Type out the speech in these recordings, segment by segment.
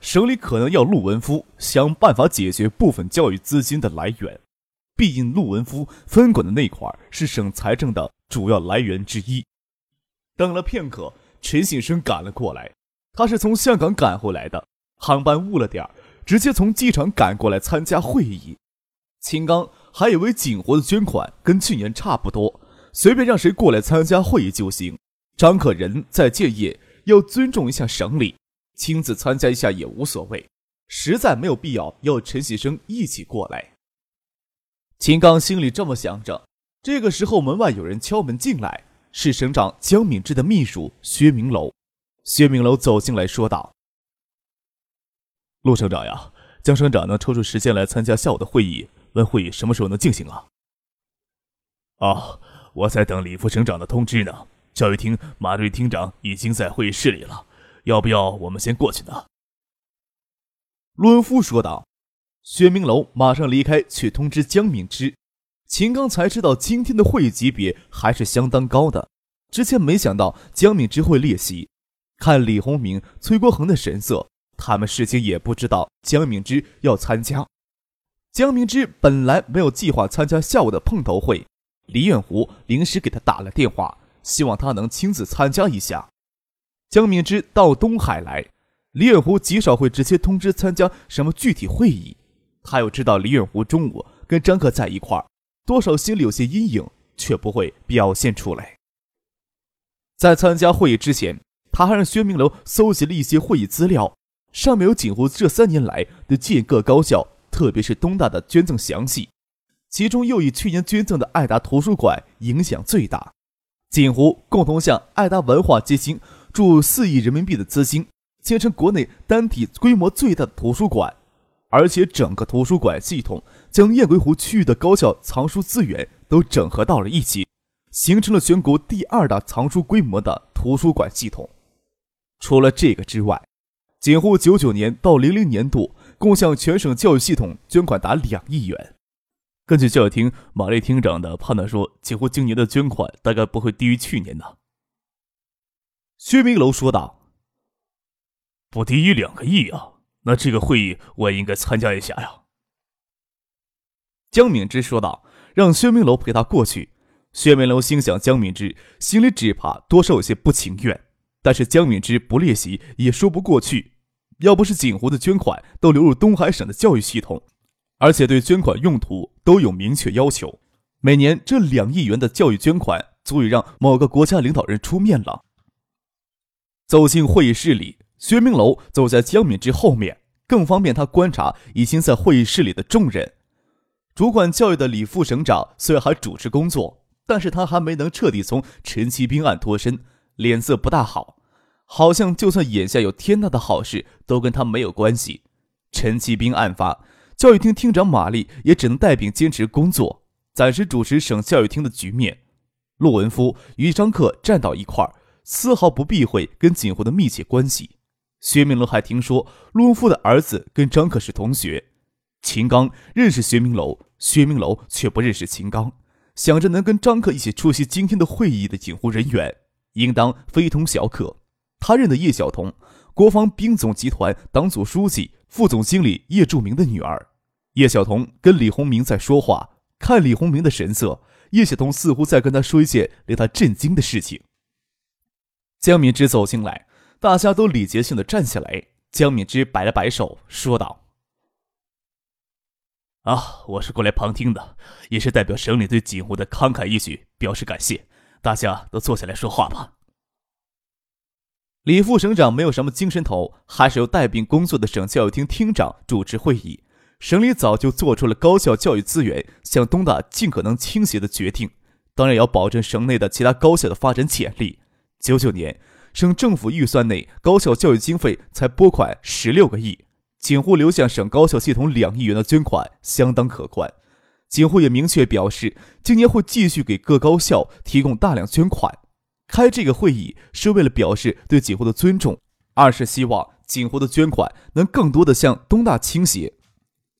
省里可能要陆文夫想办法解决部分教育资金的来源，毕竟陆文夫分管的那块是省财政的主要来源之一。等了片刻，陈信生赶了过来，他是从香港赶回来的，航班误了点直接从机场赶过来参加会议。秦刚还以为景活的捐款跟去年差不多，随便让谁过来参加会议就行。张可人在建议要尊重一下省里。亲自参加一下也无所谓，实在没有必要要陈喜生一起过来。秦刚心里这么想着，这个时候门外有人敲门进来，是省长江敏之的秘书薛明楼。薛明楼走进来说道：“陆省长呀，江省长能抽出时间来参加下午的会议，问会议什么时候能进行啊？”“哦，我在等李副省长的通知呢。教育厅马队厅长已经在会议室里了。”要不要我们先过去呢？陆文夫说道。薛明楼马上离开去通知江敏之。秦刚才知道今天的会议级别还是相当高的，之前没想到江敏之会列席。看李洪明、崔国恒的神色，他们事先也不知道江敏之要参加。江敏之本来没有计划参加下午的碰头会，李远湖临时给他打了电话，希望他能亲自参加一下。江敏之到东海来，李远湖极少会直接通知参加什么具体会议。他又知道李远湖中午跟张克在一块儿，多少心里有些阴影，却不会表现出来。在参加会议之前，他还让薛明楼搜集了一些会议资料，上面有锦湖这三年来的建各高校，特别是东大的捐赠详细，其中又以去年捐赠的爱达图书馆影响最大。锦湖共同向爱达文化基金。注四亿人民币的资金，建成国内单体规模最大的图书馆，而且整个图书馆系统将雁归湖区域的高校藏书资源都整合到了一起，形成了全国第二大藏书规模的图书馆系统。除了这个之外，锦湖九九年到零零年度共向全省教育系统捐款达两亿元。根据教育厅马丽厅长的判断说，几乎今年的捐款大概不会低于去年的。薛明楼说道：“不低于两个亿啊，那这个会议我也应该参加一下呀。”江敏之说道：“让薛明楼陪他过去。”薛明楼心想，江敏之心里只怕多少有些不情愿，但是江敏之不列席也说不过去。要不是锦湖的捐款都流入东海省的教育系统，而且对捐款用途都有明确要求，每年这两亿元的教育捐款足以让某个国家领导人出面了。走进会议室里，薛明楼走在江敏之后面，更方便他观察已经在会议室里的众人。主管教育的李副省长虽然还主持工作，但是他还没能彻底从陈其兵案脱身，脸色不大好，好像就算眼下有天大的好事，都跟他没有关系。陈其兵案发，教育厅厅长马丽也只能带病坚持工作，暂时主持省教育厅的局面。陆文夫与张克站到一块儿。丝毫不避讳跟景湖的密切关系。薛明楼还听说陆文夫的儿子跟张可是同学。秦刚认识薛明楼，薛明楼却不认识秦刚。想着能跟张克一起出席今天的会议的警护人员，应当非同小可。他认得叶晓彤，国防兵总集团党组书记、副总经理叶柱明的女儿。叶晓彤跟李洪明在说话，看李洪明的神色，叶晓彤似乎在跟他说一件令他震惊的事情。江敏之走进来，大家都礼节性的站起来。江敏之摆了摆手，说道：“啊，我是过来旁听的，也是代表省里对锦湖的慷慨义举表示感谢。大家都坐下来说话吧。”李副省长没有什么精神头，还是由带病工作的省教育厅厅长主持会议。省里早就做出了高校教育资源向东大尽可能倾斜的决定，当然要保证省内的其他高校的发展潜力。九九年，省政府预算内高校教育经费才拨款十六个亿，锦湖流向省高校系统两亿元的捐款相当可观。锦湖也明确表示，今年会继续给各高校提供大量捐款。开这个会议是为了表示对锦湖的尊重，二是希望锦湖的捐款能更多的向东大倾斜。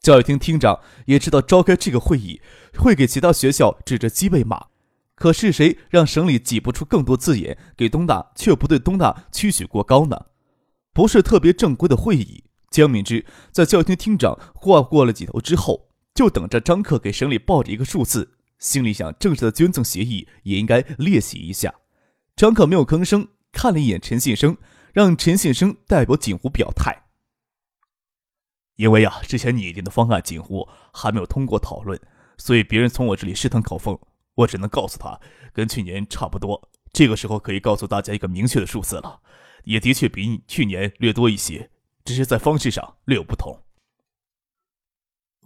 教育厅厅长也知道召开这个会议会给其他学校指着鸡背骂，可是谁让省里挤不出更多字眼给东大，却不对东大期许过高呢？不是特别正规的会议。江敏之在教厅厅长话过了几头之后，就等着张克给省里报着一个数字，心里想正式的捐赠协议也应该列席一下。张克没有吭声，看了一眼陈信生，让陈信生代表锦湖表态。因为啊，之前拟定的方案锦湖还没有通过讨论，所以别人从我这里试探口风，我只能告诉他跟去年差不多。这个时候可以告诉大家一个明确的数字了，也的确比去年略多一些，只是在方式上略有不同。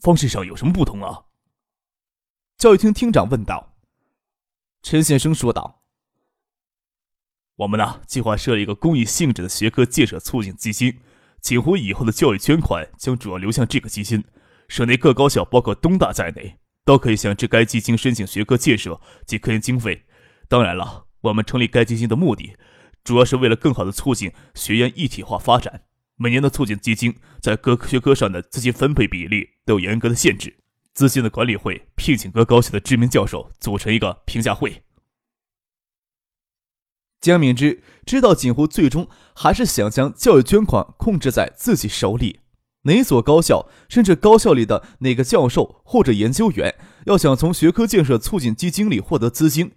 方式上有什么不同啊？教育厅厅长问道。陈先生说道：“我们呢，计划设立一个公益性质的学科建设促进基金。”锦湖以后的教育捐款将主要流向这个基金，省内各高校，包括东大在内，都可以向这该基金申请学科建设及科研经费。当然了，我们成立该基金的目的，主要是为了更好的促进学院一体化发展。每年的促进基金在各学科上的资金分配比例都有严格的限制。资金的管理会聘请各高校的知名教授组成一个评价会。江敏之知道锦湖最终还是想将教育捐款控制在自己手里。哪所高校，甚至高校里的哪个教授或者研究员，要想从学科建设促进基金里获得资金，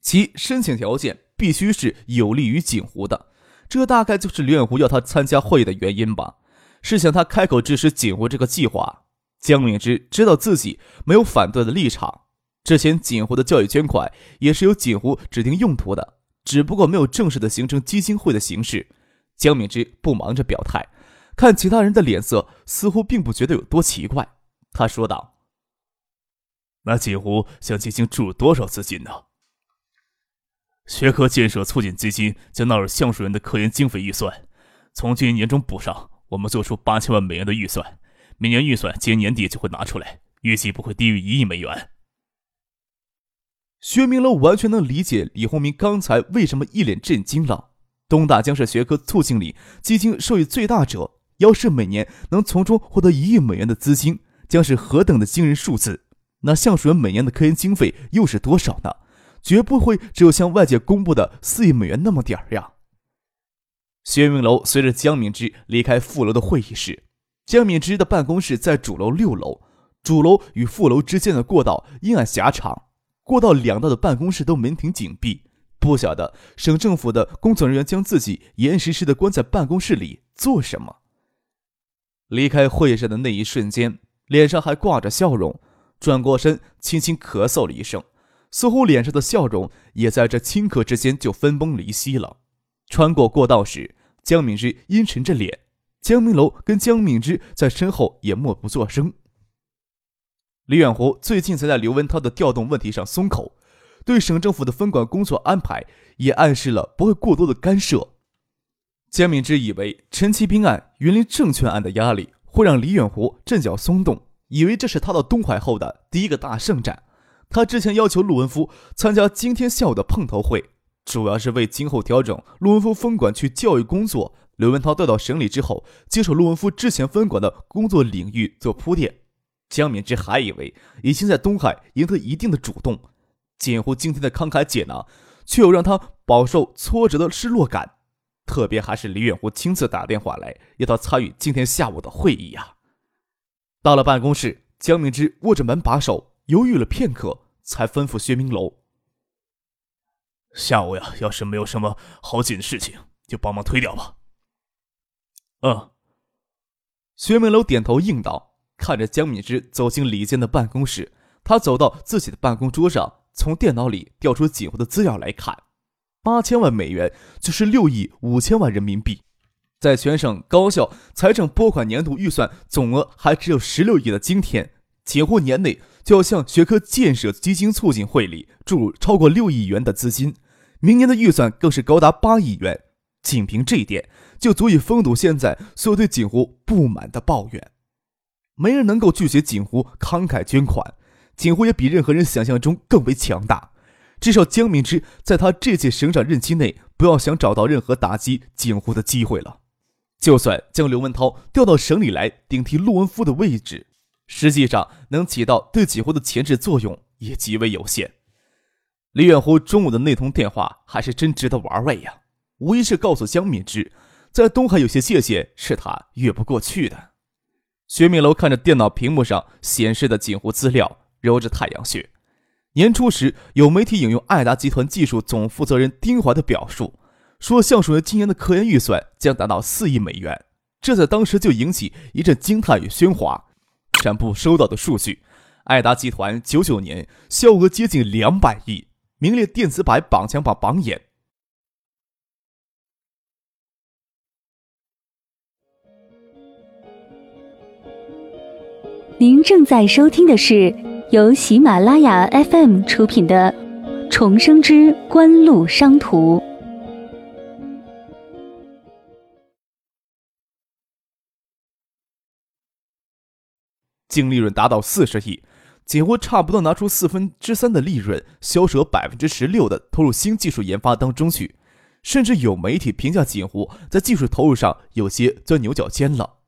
其申请条件必须是有利于锦湖的。这大概就是李远湖要他参加会议的原因吧？是想他开口支持锦湖这个计划。江敏之知道自己没有反对的立场。之前锦湖的教育捐款也是由锦湖指定用途的。只不过没有正式的形成基金会的形式，江敏之不忙着表态，看其他人的脸色，似乎并不觉得有多奇怪。他说道：“那锦湖向基金注入多少资金呢？”学科建设促进基金将纳入橡树园的科研经费预算，从今年年中补上，我们做出八千万美元的预算，每年预算今年年底就会拿出来，预计不会低于一亿美元。薛明楼完全能理解李洪明刚才为什么一脸震惊了。东大将是学科促进里基金受益最大者，要是每年能从中获得一亿美元的资金，将是何等的惊人数字！那橡树园每年的科研经费又是多少呢？绝不会只有像外界公布的四亿美元那么点儿呀！薛明楼随着江敏之离开副楼的会议室，江敏之的办公室在主楼六楼，主楼与副楼之间的过道阴暗狭长。过道两道的办公室都门庭紧闭，不晓得省政府的工作人员将自己严实实的关在办公室里做什么。离开会议室的那一瞬间，脸上还挂着笑容，转过身轻轻咳嗽了一声，似乎脸上的笑容也在这顷刻之间就分崩离析了。穿过过道时，江敏之阴沉着脸，江明楼跟江敏之在身后也默不作声。李远湖最近才在刘文涛的调动问题上松口，对省政府的分管工作安排也暗示了不会过多的干涉。江敏之以为陈其兵案、云林证券案的压力会让李远湖阵脚松动，以为这是他到东海后的第一个大胜战。他之前要求陆文夫参加今天下午的碰头会，主要是为今后调整陆文夫分管区教育工作。刘文涛调到省里之后，接手陆文夫之前分管的工作领域做铺垫。江敏之还以为已经在东海赢得一定的主动，锦湖今天的慷慨解囊，却又让他饱受挫折的失落感。特别还是李远湖亲自打电话来，要他参与今天下午的会议呀。到了办公室，江敏之握着门把手，犹豫了片刻，才吩咐薛明楼：“下午呀，要是没有什么好紧的事情，就帮忙推掉吧。”嗯。薛明楼点头应道。看着江敏之走进李健的办公室，他走到自己的办公桌上，从电脑里调出锦湖的资料来看。八千万美元就是六亿五千万人民币，在全省高校财政拨款年度预算总额还只有十六亿的今天，锦湖年内就要向学科建设基金促进会里注入超过六亿元的资金，明年的预算更是高达八亿元。仅凭这一点，就足以封堵现在所有对锦湖不满的抱怨。没人能够拒绝锦湖慷慨捐款，锦湖也比任何人想象中更为强大。至少江明之在他这届省长任期内，不要想找到任何打击锦湖的机会了。就算将刘文涛调到省里来顶替陆文夫的位置，实际上能起到对锦湖的牵制作用也极为有限。李远湖中午的那通电话还是真值得玩味呀，无疑是告诉江敏之，在东海有些界限是他越不过去的。薛明楼看着电脑屏幕上显示的锦湖资料，揉着太阳穴。年初时，有媒体引用爱达集团技术总负责人丁怀的表述，说橡树园今年的科研预算将达到四亿美元，这在当时就引起一阵惊叹与喧哗。展部收到的数据，爱达集团九九年销额接近两百亿。名列电子版榜强榜榜眼。您正在收听的是由喜马拉雅 FM 出品的《重生之官路商途》。净利润达到四十亿。锦湖差不多拿出四分之三的利润，销舍百分之十六的投入新技术研发当中去，甚至有媒体评价锦湖在技术投入上有些钻牛角尖了。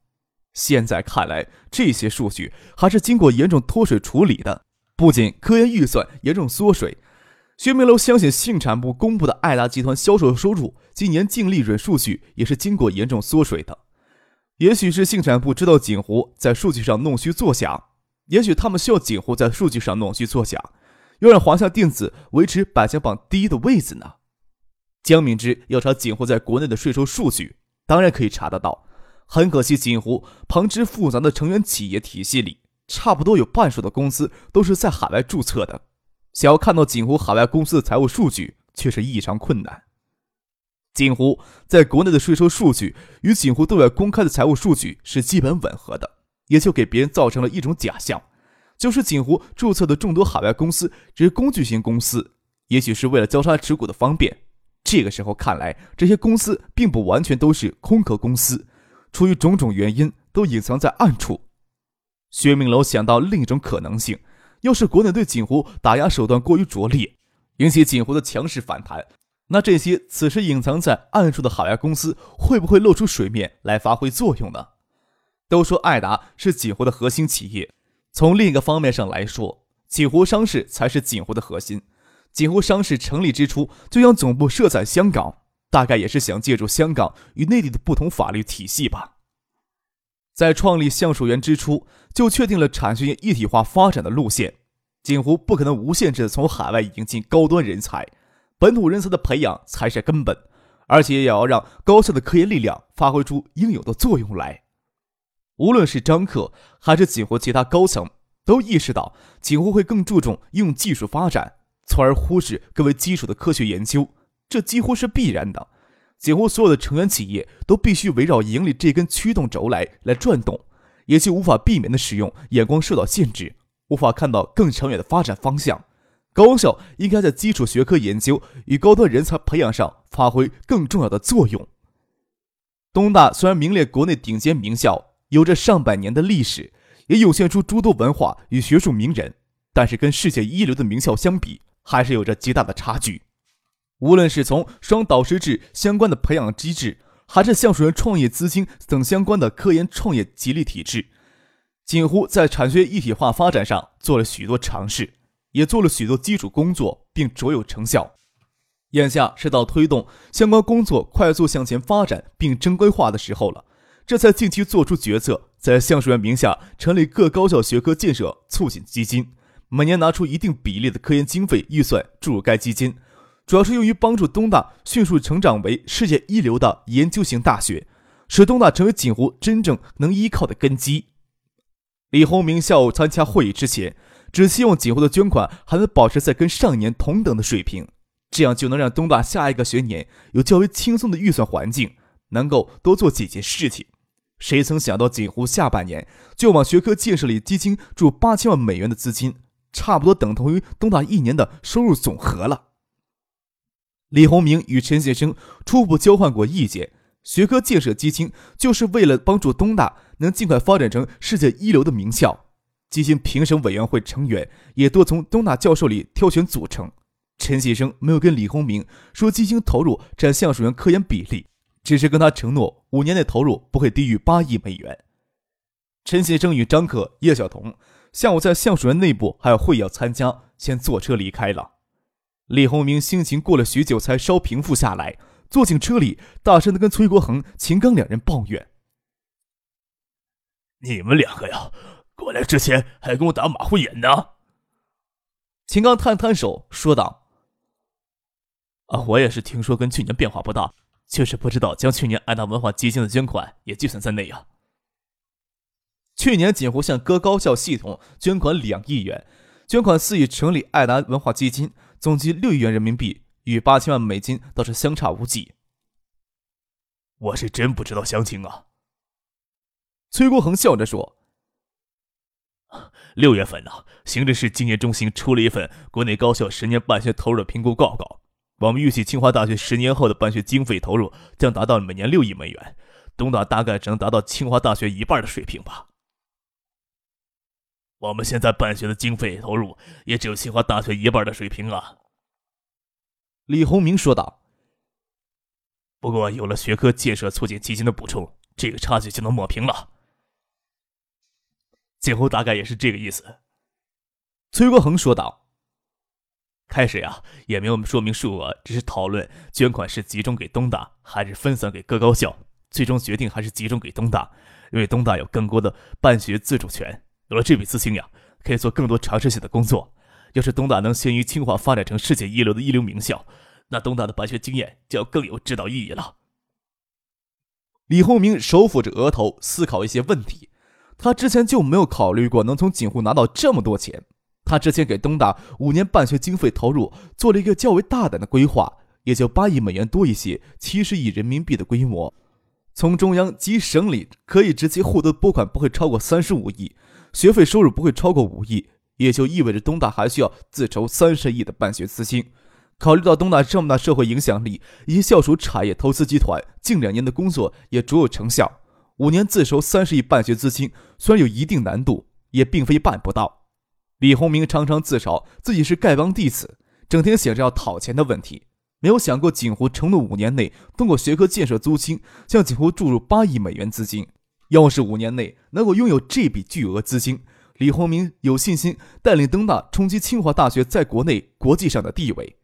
现在看来，这些数据还是经过严重脱水处理的。不仅科研预算严重缩水，薛明楼相信信产部公布的爱达集团销售收入今年净利润数据也是经过严重缩水的。也许是信产部知道锦湖在数据上弄虚作假。也许他们需要锦湖在数据上弄虚作假，要让华夏电子维持百强榜第一的位子呢？江敏之要查锦湖在国内的税收数据，当然可以查得到。很可惜，锦湖旁支复杂的成员企业体系里，差不多有半数的公司都是在海外注册的。想要看到锦湖海外公司的财务数据，却是异常困难。锦湖在国内的税收数据与锦湖对外公开的财务数据是基本吻合的。也就给别人造成了一种假象，就是锦湖注册的众多海外公司只是工具型公司，也许是为了交叉持股的方便。这个时候看来，这些公司并不完全都是空壳公司，出于种种原因都隐藏在暗处。薛明楼想到另一种可能性：要是国内对锦湖打压手段过于拙劣，引起锦湖的强势反弹，那这些此时隐藏在暗处的海外公司会不会露出水面来发挥作用呢？都说爱达是锦湖的核心企业，从另一个方面上来说，锦湖商事才是锦湖的核心。锦湖商事成立之初就将总部设在香港，大概也是想借助香港与内地的不同法律体系吧。在创立橡树园之初，就确定了产学研一体化发展的路线。锦湖不可能无限制的从海外引进高端人才，本土人才的培养才是根本，而且也要让高效的科研力量发挥出应有的作用来。无论是张克还是锦湖其他高层，都意识到锦湖会更注重应用技术发展，从而忽视更为基础的科学研究，这几乎是必然的。几乎所有的成员企业都必须围绕盈利这根驱动轴来来转动，也就无法避免的使用眼光受到限制，无法看到更长远的发展方向。高校应该在基础学科研究与高端人才培养上发挥更重要的作用。东大虽然名列国内顶尖名校。有着上百年的历史，也涌现出诸多文化与学术名人，但是跟世界一流的名校相比，还是有着极大的差距。无论是从双导师制相关的培养机制，还是橡树园创业资金等相关的科研创业激励体制，锦湖在产学一体化发展上做了许多尝试，也做了许多基础工作，并卓有成效。眼下是到推动相关工作快速向前发展并正规化的时候了。这才近期做出决策，在橡树园名下成立各高校学科建设促进基金，每年拿出一定比例的科研经费预算注入该基金，主要是用于帮助东大迅速成长为世界一流的研究型大学，使东大成为锦湖真正能依靠的根基。李洪明下午参加会议之前，只希望锦湖的捐款还能保持在跟上年同等的水平，这样就能让东大下一个学年有较为轻松的预算环境，能够多做几件事情。谁曾想到，锦湖下半年就往学科建设里基金注八千万美元的资金，差不多等同于东大一年的收入总和了。李洪明与陈先生初步交换过意见，学科建设基金就是为了帮助东大能尽快发展成世界一流的名校。基金评审委员会成员也多从东大教授里挑选组成。陈先生没有跟李洪明说基金投入占橡树园科研比例，只是跟他承诺五年内投入不会低于八亿美元。陈先生与张可、叶晓彤下午在橡树园内部还有会议要参加，先坐车离开了。李洪明心情过了许久才稍平复下来，坐进车里，大声的跟崔国恒、秦刚两人抱怨：“你们两个呀，过来之前还跟我打马虎眼呢。”秦刚摊摊手说道：“啊，我也是听说跟去年变化不大，确实不知道将去年爱达文化基金的捐款也计算在内呀。去年锦湖向各高校系统捐款两亿元，捐款四亿成立爱达文化基金。”总计六亿元人民币，与八千万美金倒是相差无几。我是真不知道详情啊。崔国恒笑着说：“ 六月份呢，行政市经研中心出了一份国内高校十年办学投入的评估报告。我们预计清华大学十年后的办学经费投入将达到每年六亿美元，东大大概只能达到清华大学一半的水平吧。我们现在办学的经费投入也只有清华大学一半的水平啊。”李洪明说道。“不过有了学科建设促进基金的补充，这个差距就能抹平了。”几乎大概也是这个意思。”崔国恒说道。“开始呀，也没有说明数额，只是讨论捐款是集中给东大还是分散给各高校。最终决定还是集中给东大，因为东大有更多的办学自主权。”有了这笔资金呀，可以做更多尝试性的工作。要是东大能先于清华发展成世界一流的一流名校，那东大的办学经验就要更有指导意义了。李洪明手抚着额头，思考一些问题。他之前就没有考虑过能从锦湖拿到这么多钱。他之前给东大五年办学经费投入做了一个较为大胆的规划，也就八亿美元多一些，七十亿人民币的规模。从中央及省里可以直接获得拨款不会超过三十五亿。学费收入不会超过五亿，也就意味着东大还需要自筹三十亿的办学资金。考虑到东大这么大社会影响力，以及校属产业投资集团近两年的工作也卓有成效，五年自筹三十亿办学资金虽然有一定难度，也并非办不到。李洪明常常自嘲自己是丐帮弟子，整天想着要讨钱的问题，没有想过锦湖承诺五年内通过学科建设租金向锦湖注入八亿美元资金。要是五年内能够拥有这笔巨额资金，李洪明有信心带领东大冲击清华大学在国内、国际上的地位。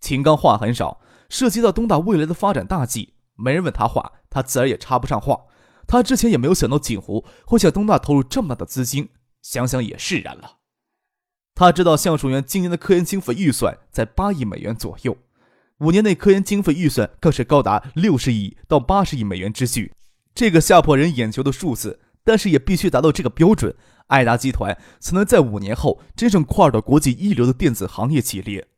秦刚话很少，涉及到东大未来的发展大计，没人问他话，他自然也插不上话。他之前也没有想到锦湖会向东大投入这么大的资金，想想也释然了。他知道橡树园今年的科研经费预算在八亿美元左右，五年内科研经费预算更是高达六十亿到八十亿美元之巨。这个吓破人眼球的数字，但是也必须达到这个标准，爱达集团才能在五年后真正跨入到国际一流的电子行业企列。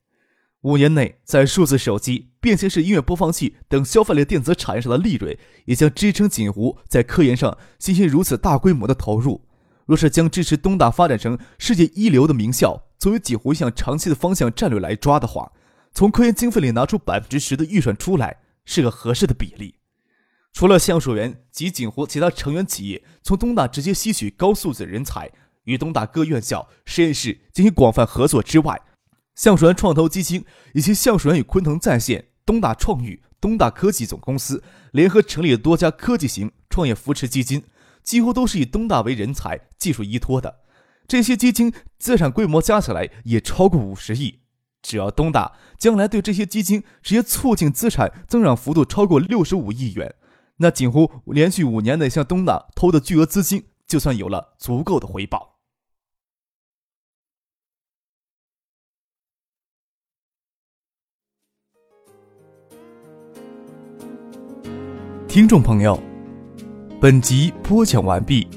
五年内，在数字手机、便携式音乐播放器等消费类电子产业上的利润，也将支撑锦湖在科研上进行如此大规模的投入。若是将支持东大发展成世界一流的名校作为锦湖一项长期的方向战略来抓的话，从科研经费里拿出百分之十的预算出来，是个合适的比例。除了橡树园及锦湖其他成员企业从东大直接吸取高素质人才，与东大各院校实验室进行广泛合作之外，橡树园创投基金以及橡树园与昆腾在线、东大创育、东大科技总公司联合成立的多家科技型创业扶持基金，几乎都是以东大为人才、技术依托的。这些基金资产规模加起来也超过五十亿。只要东大将来对这些基金直接促进资产增长幅度超过六十五亿元。那锦湖连续五年内向东大投的巨额资金，就算有了足够的回报。听众朋友，本集播讲完毕，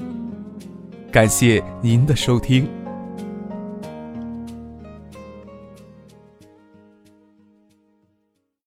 感谢您的收听。